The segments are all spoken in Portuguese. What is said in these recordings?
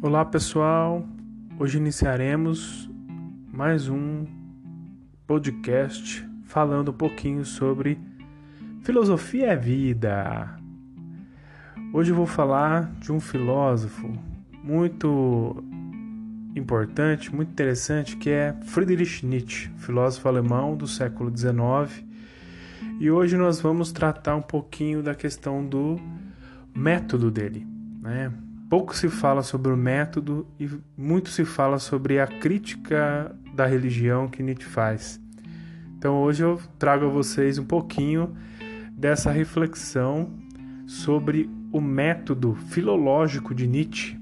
Olá pessoal, hoje iniciaremos mais um podcast falando um pouquinho sobre filosofia é vida. Hoje eu vou falar de um filósofo muito importante, muito interessante, que é Friedrich Nietzsche, filósofo alemão do século XIX. E hoje nós vamos tratar um pouquinho da questão do método dele, né? Pouco se fala sobre o método e muito se fala sobre a crítica da religião que Nietzsche faz. Então hoje eu trago a vocês um pouquinho dessa reflexão sobre o método filológico de Nietzsche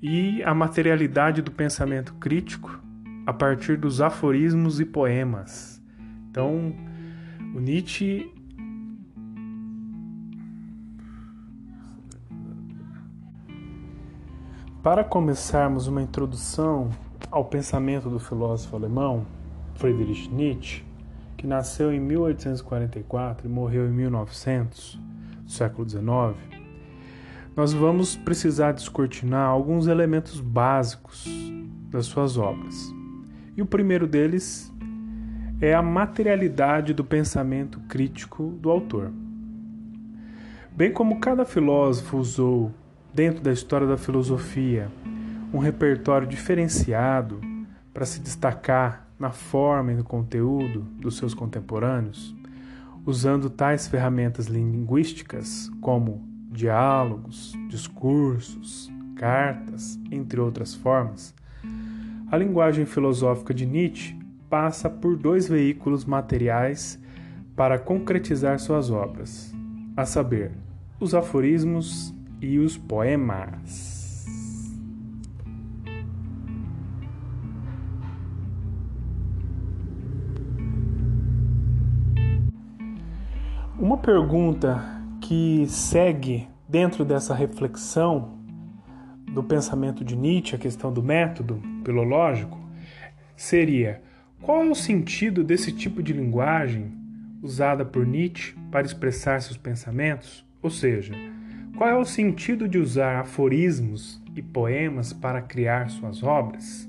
e a materialidade do pensamento crítico a partir dos aforismos e poemas. Então, o Nietzsche Para começarmos uma introdução ao pensamento do filósofo alemão Friedrich Nietzsche, que nasceu em 1844 e morreu em 1900, século XIX, nós vamos precisar descortinar alguns elementos básicos das suas obras. E o primeiro deles é a materialidade do pensamento crítico do autor. Bem como cada filósofo usou dentro da história da filosofia, um repertório diferenciado para se destacar na forma e no conteúdo dos seus contemporâneos, usando tais ferramentas linguísticas como diálogos, discursos, cartas, entre outras formas, a linguagem filosófica de Nietzsche passa por dois veículos materiais para concretizar suas obras, a saber, os aforismos e os poemas. Uma pergunta que segue dentro dessa reflexão do pensamento de Nietzsche, a questão do método filológico, seria: qual é o sentido desse tipo de linguagem usada por Nietzsche para expressar seus pensamentos? Ou seja, qual é o sentido de usar aforismos e poemas para criar suas obras?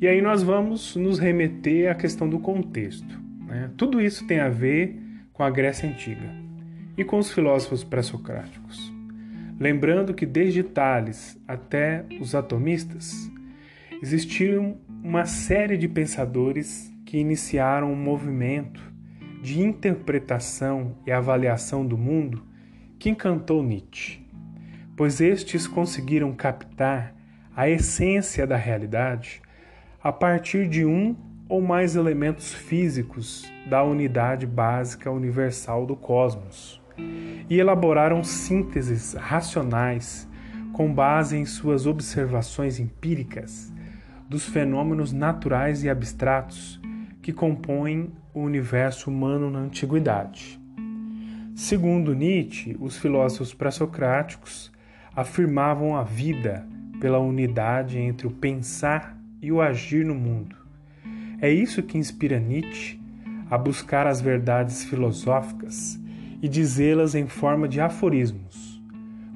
E aí nós vamos nos remeter à questão do contexto. Né? Tudo isso tem a ver com a Grécia Antiga e com os filósofos pré-socráticos. Lembrando que desde Tales até os atomistas, existiram uma série de pensadores que iniciaram um movimento de interpretação e avaliação do mundo que encantou Nietzsche, pois estes conseguiram captar a essência da realidade a partir de um ou mais elementos físicos da unidade básica universal do cosmos e elaboraram sínteses racionais com base em suas observações empíricas dos fenômenos naturais e abstratos que compõem o universo humano na antiguidade. Segundo Nietzsche, os filósofos pré-socráticos afirmavam a vida pela unidade entre o pensar e o agir no mundo. É isso que inspira Nietzsche a buscar as verdades filosóficas e dizê-las em forma de aforismos,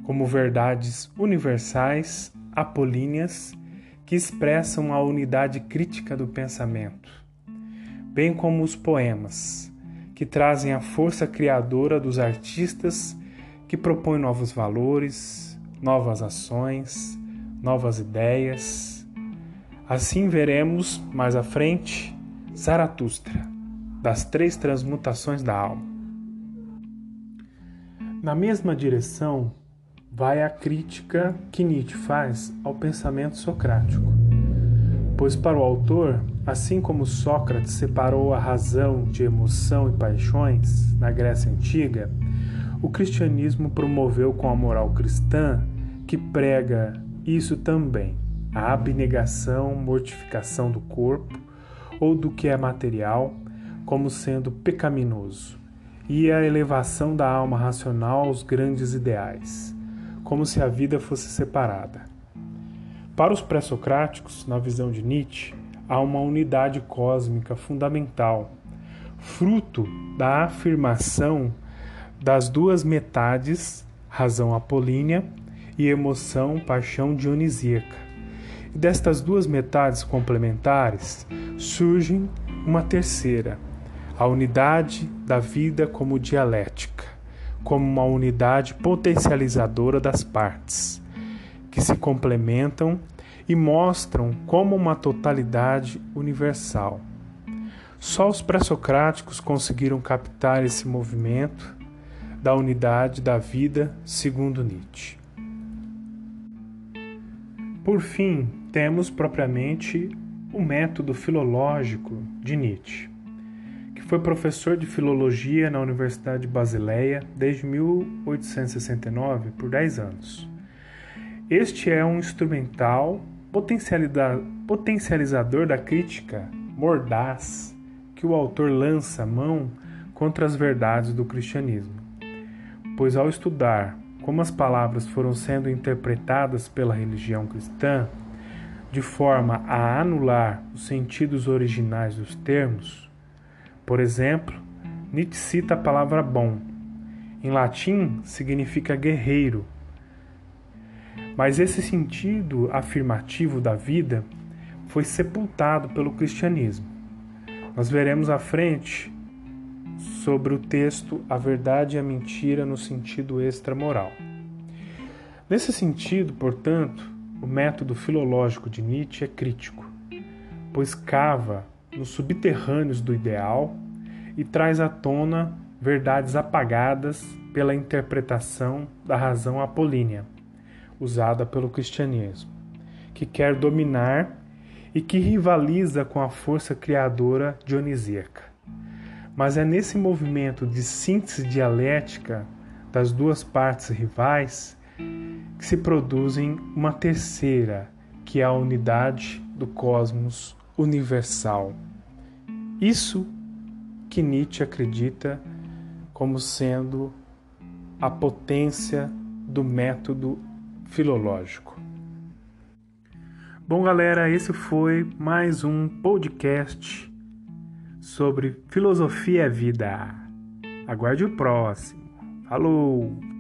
como verdades universais, apolíneas, que expressam a unidade crítica do pensamento, bem como os poemas que trazem a força criadora dos artistas que propõem novos valores, novas ações, novas ideias. Assim veremos mais à frente Zaratustra, das três transmutações da alma. Na mesma direção vai a crítica que Nietzsche faz ao pensamento socrático pois para o autor, assim como Sócrates separou a razão de emoção e paixões na Grécia Antiga, o cristianismo promoveu com a moral cristã, que prega isso também, a abnegação, mortificação do corpo ou do que é material, como sendo pecaminoso, e a elevação da alma racional aos grandes ideais, como se a vida fosse separada. Para os pré-socráticos, na visão de Nietzsche, há uma unidade cósmica fundamental, fruto da afirmação das duas metades, razão apolínea e emoção, paixão dionisíaca. E destas duas metades complementares surge uma terceira, a unidade da vida como dialética, como uma unidade potencializadora das partes, que se complementam e mostram como uma totalidade universal. Só os pré-socráticos conseguiram captar esse movimento da unidade da vida, segundo Nietzsche. Por fim, temos propriamente o método filológico de Nietzsche, que foi professor de filologia na Universidade de Basileia desde 1869 por 10 anos. Este é um instrumental potencializador da crítica mordaz que o autor lança mão contra as verdades do cristianismo. Pois ao estudar como as palavras foram sendo interpretadas pela religião cristã, de forma a anular os sentidos originais dos termos, por exemplo, Nietzsche cita a palavra bom. Em latim significa guerreiro mas esse sentido afirmativo da vida foi sepultado pelo cristianismo. Nós veremos à frente sobre o texto A Verdade e a Mentira no sentido extramoral. Nesse sentido, portanto, o método filológico de Nietzsche é crítico, pois cava nos subterrâneos do ideal e traz à tona verdades apagadas pela interpretação da razão apolínea usada pelo cristianismo, que quer dominar e que rivaliza com a força criadora dionisíaca. Mas é nesse movimento de síntese dialética das duas partes rivais que se produzem uma terceira, que é a unidade do cosmos universal. Isso que Nietzsche acredita como sendo a potência do método filológico. Bom, galera, esse foi mais um podcast sobre filosofia e vida. Aguarde o próximo. Falou!